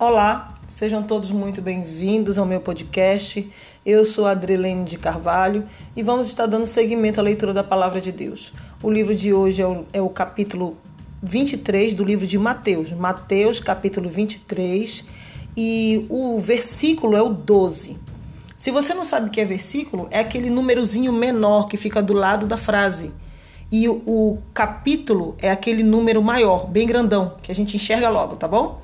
Olá, sejam todos muito bem-vindos ao meu podcast. Eu sou Adrilene de Carvalho e vamos estar dando seguimento à leitura da Palavra de Deus. O livro de hoje é o, é o capítulo 23 do livro de Mateus. Mateus, capítulo 23, e o versículo é o 12. Se você não sabe o que é versículo, é aquele númerozinho menor que fica do lado da frase. E o, o capítulo é aquele número maior, bem grandão, que a gente enxerga logo, tá bom?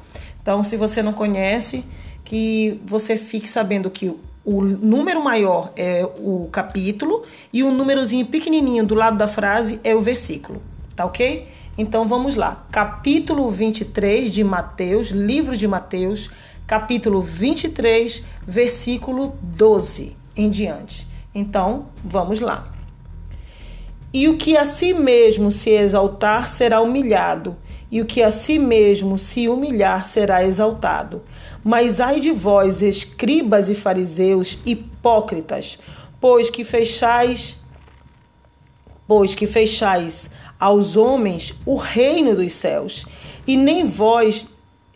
Então, se você não conhece, que você fique sabendo que o número maior é o capítulo e o númerozinho pequenininho do lado da frase é o versículo, tá ok? Então vamos lá. Capítulo 23 de Mateus, livro de Mateus, capítulo 23, versículo 12 em diante. Então, vamos lá. E o que a si mesmo se exaltar será humilhado, e o que a si mesmo se humilhar será exaltado. Mas ai de vós, escribas e fariseus, hipócritas, pois que fechais pois que fechais aos homens o reino dos céus, e nem vós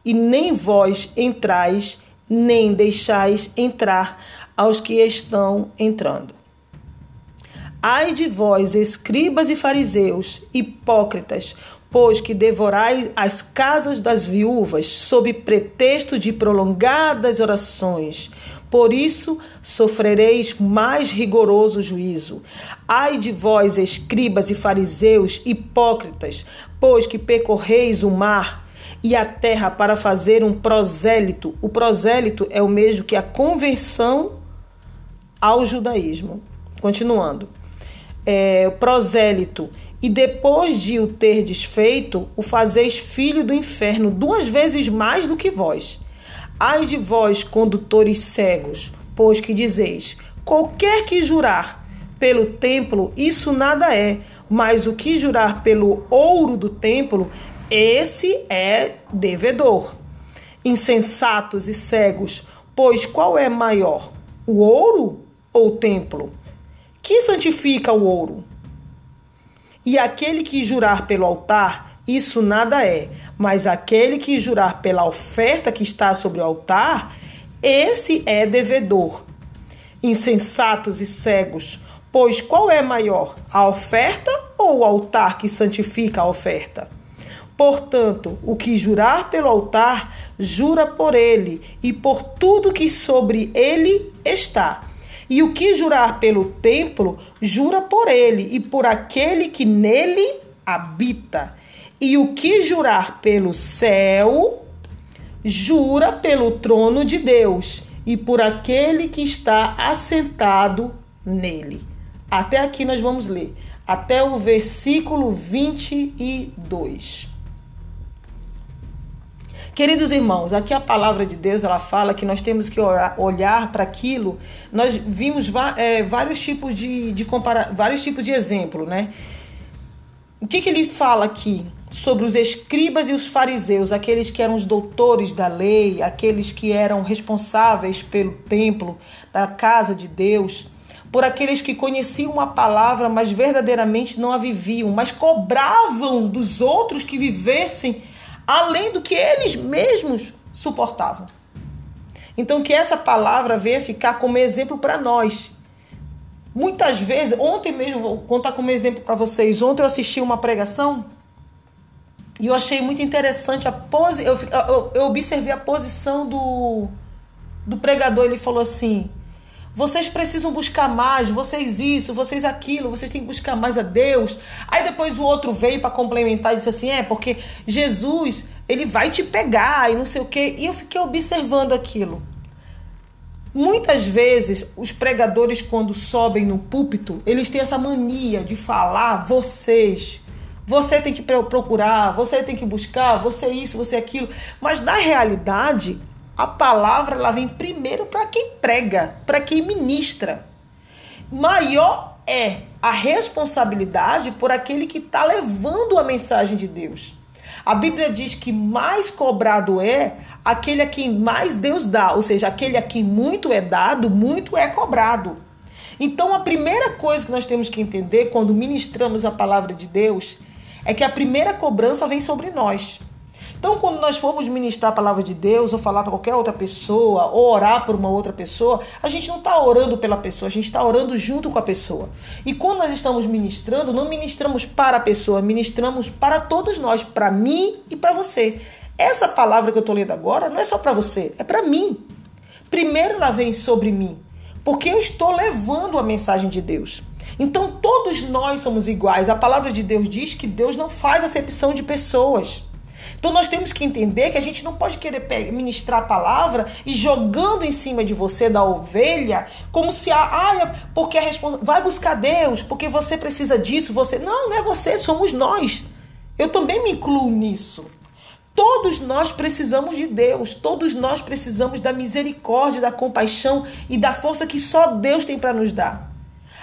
e nem vós entrais, nem deixais entrar aos que estão entrando. Ai de vós, escribas e fariseus, hipócritas, pois que devorais as casas das viúvas sob pretexto de prolongadas orações. Por isso sofrereis mais rigoroso juízo. Ai de vós, escribas e fariseus, hipócritas, pois que percorreis o mar e a terra para fazer um prosélito. O prosélito é o mesmo que a conversão ao judaísmo. Continuando. É, prosélito e depois de o ter desfeito, o fazeis filho do inferno duas vezes mais do que vós. Ai de vós, condutores cegos, pois que dizeis: qualquer que jurar pelo templo, isso nada é, mas o que jurar pelo ouro do templo, esse é devedor. Insensatos e cegos, pois qual é maior, o ouro ou o templo? Que santifica o ouro? E aquele que jurar pelo altar, isso nada é, mas aquele que jurar pela oferta que está sobre o altar, esse é devedor. Insensatos e cegos, pois qual é maior, a oferta ou o altar que santifica a oferta? Portanto, o que jurar pelo altar, jura por ele e por tudo que sobre ele está e o que jurar pelo templo, jura por ele e por aquele que nele habita. E o que jurar pelo céu, jura pelo trono de Deus e por aquele que está assentado nele. Até aqui nós vamos ler, até o versículo 22. Queridos irmãos, aqui a palavra de Deus ela fala que nós temos que olhar para aquilo. Nós vimos é, vários tipos de, de vários tipos de exemplo, né? O que, que ele fala aqui sobre os escribas e os fariseus, aqueles que eram os doutores da lei, aqueles que eram responsáveis pelo templo, da casa de Deus, por aqueles que conheciam a palavra, mas verdadeiramente não a viviam, mas cobravam dos outros que vivessem além do que eles mesmos suportavam. Então, que essa palavra venha ficar como exemplo para nós. Muitas vezes, ontem mesmo, vou contar como exemplo para vocês. Ontem eu assisti uma pregação e eu achei muito interessante a pose. Eu, eu, eu observei a posição do, do pregador. Ele falou assim: vocês precisam buscar mais, vocês isso, vocês aquilo, vocês têm que buscar mais a Deus. Aí depois o outro veio para complementar e disse assim: é, porque Jesus, ele vai te pegar e não sei o quê. E eu fiquei observando aquilo. Muitas vezes os pregadores, quando sobem no púlpito, eles têm essa mania de falar vocês. Você tem que procurar, você tem que buscar, você isso, você aquilo. Mas na realidade, a palavra ela vem primeiro para quem prega, para quem ministra. Maior é a responsabilidade por aquele que está levando a mensagem de Deus. A Bíblia diz que mais cobrado é aquele a quem mais Deus dá, ou seja, aquele a quem muito é dado, muito é cobrado. Então, a primeira coisa que nós temos que entender quando ministramos a palavra de Deus é que a primeira cobrança vem sobre nós Então, quando nós formos ministrar a palavra de Deus, ou falar para qualquer outra pessoa, ou orar por uma outra pessoa, a gente não está orando pela pessoa, a gente está orando junto com a pessoa. E quando nós estamos ministrando, não ministramos para a pessoa, ministramos para todos nós, para mim e para você. Essa palavra que eu estou lendo agora não é só para você, é para mim. Primeiro ela vem sobre mim, porque eu estou levando a mensagem de Deus. Então todos nós somos iguais. A palavra de Deus diz que Deus não faz acepção de pessoas. Então nós temos que entender que a gente não pode querer ministrar a palavra e jogando em cima de você da ovelha, como se a ah, porque a respons... vai buscar Deus, porque você precisa disso, você não, não é você, somos nós. Eu também me incluo nisso. Todos nós precisamos de Deus, todos nós precisamos da misericórdia, da compaixão e da força que só Deus tem para nos dar.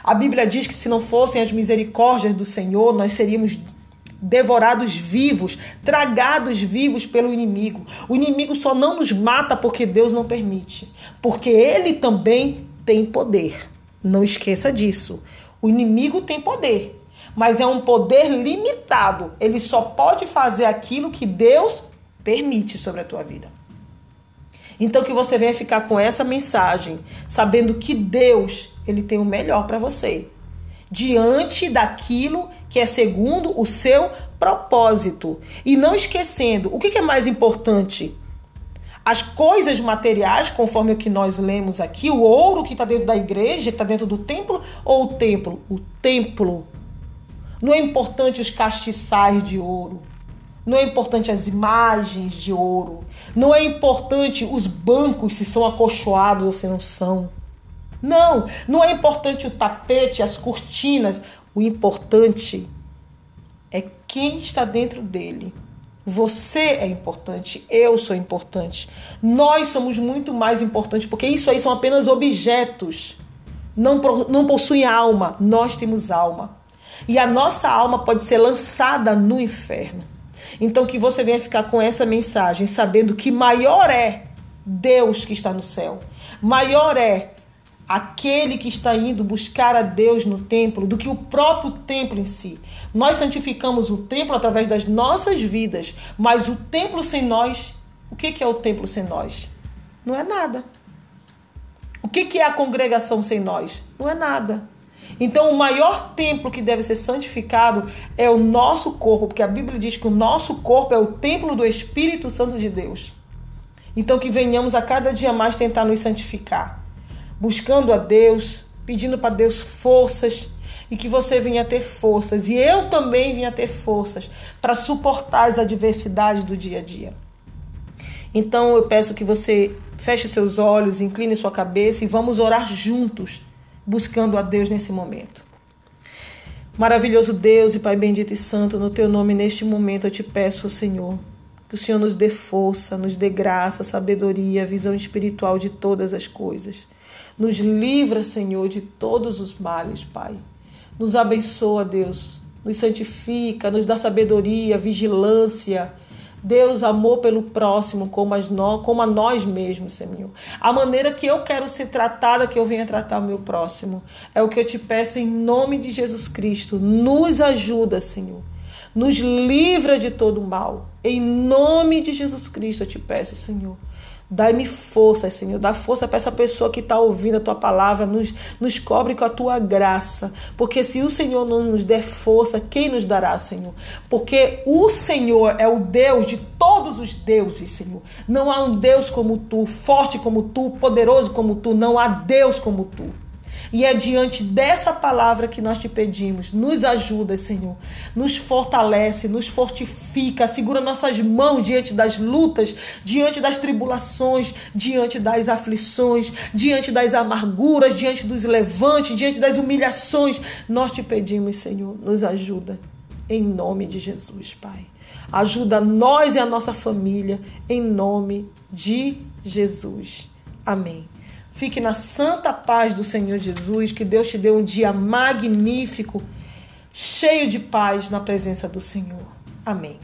A Bíblia diz que se não fossem as misericórdias do Senhor, nós seríamos devorados vivos, tragados vivos pelo inimigo. O inimigo só não nos mata porque Deus não permite, porque ele também tem poder. Não esqueça disso. O inimigo tem poder, mas é um poder limitado. Ele só pode fazer aquilo que Deus permite sobre a tua vida. Então que você venha ficar com essa mensagem, sabendo que Deus, ele tem o melhor para você diante daquilo que é segundo o seu propósito. E não esquecendo, o que é mais importante? As coisas materiais, conforme o que nós lemos aqui, o ouro que está dentro da igreja, que está dentro do templo, ou o templo? O templo. Não é importante os castiçais de ouro. Não é importante as imagens de ouro. Não é importante os bancos se são acolchoados ou se não são. Não, não é importante o tapete, as cortinas. O importante é quem está dentro dele. Você é importante, eu sou importante. Nós somos muito mais importantes, porque isso aí são apenas objetos. Não, não possuem alma, nós temos alma. E a nossa alma pode ser lançada no inferno. Então que você venha ficar com essa mensagem, sabendo que maior é Deus que está no céu. Maior é aquele que está indo buscar a Deus no templo do que o próprio templo em si. Nós santificamos o templo através das nossas vidas, mas o templo sem nós, o que é o templo sem nós? Não é nada. O que é a congregação sem nós? Não é nada. Então, o maior templo que deve ser santificado é o nosso corpo, porque a Bíblia diz que o nosso corpo é o templo do Espírito Santo de Deus. Então, que venhamos a cada dia mais tentar nos santificar buscando a Deus, pedindo para Deus forças e que você venha ter forças e eu também venha ter forças para suportar as adversidades do dia a dia. Então eu peço que você feche seus olhos, incline sua cabeça e vamos orar juntos, buscando a Deus nesse momento. Maravilhoso Deus e Pai bendito e santo, no teu nome neste momento eu te peço, Senhor, que o Senhor nos dê força, nos dê graça, sabedoria, visão espiritual de todas as coisas. Nos livra, Senhor, de todos os males, Pai. Nos abençoa, Deus. Nos santifica, nos dá sabedoria, vigilância. Deus, amor pelo próximo, como, as no, como a nós mesmos, Senhor. A maneira que eu quero ser tratada, que eu venha tratar o meu próximo. É o que eu te peço em nome de Jesus Cristo. Nos ajuda, Senhor. Nos livra de todo mal. Em nome de Jesus Cristo eu te peço, Senhor. Dai-me força, Senhor. Dá força para essa pessoa que está ouvindo a tua palavra. Nos, nos cobre com a tua graça. Porque se o Senhor não nos der força, quem nos dará, Senhor? Porque o Senhor é o Deus de todos os deuses, Senhor. Não há um Deus como tu, forte como tu, poderoso como tu. Não há Deus como tu. E é diante dessa palavra que nós te pedimos. Nos ajuda, Senhor. Nos fortalece, nos fortifica, segura nossas mãos diante das lutas, diante das tribulações, diante das aflições, diante das amarguras, diante dos levantes, diante das humilhações. Nós te pedimos, Senhor, nos ajuda. Em nome de Jesus, Pai. Ajuda nós e a nossa família, em nome de Jesus. Amém. Fique na santa paz do Senhor Jesus. Que Deus te dê um dia magnífico, cheio de paz na presença do Senhor. Amém.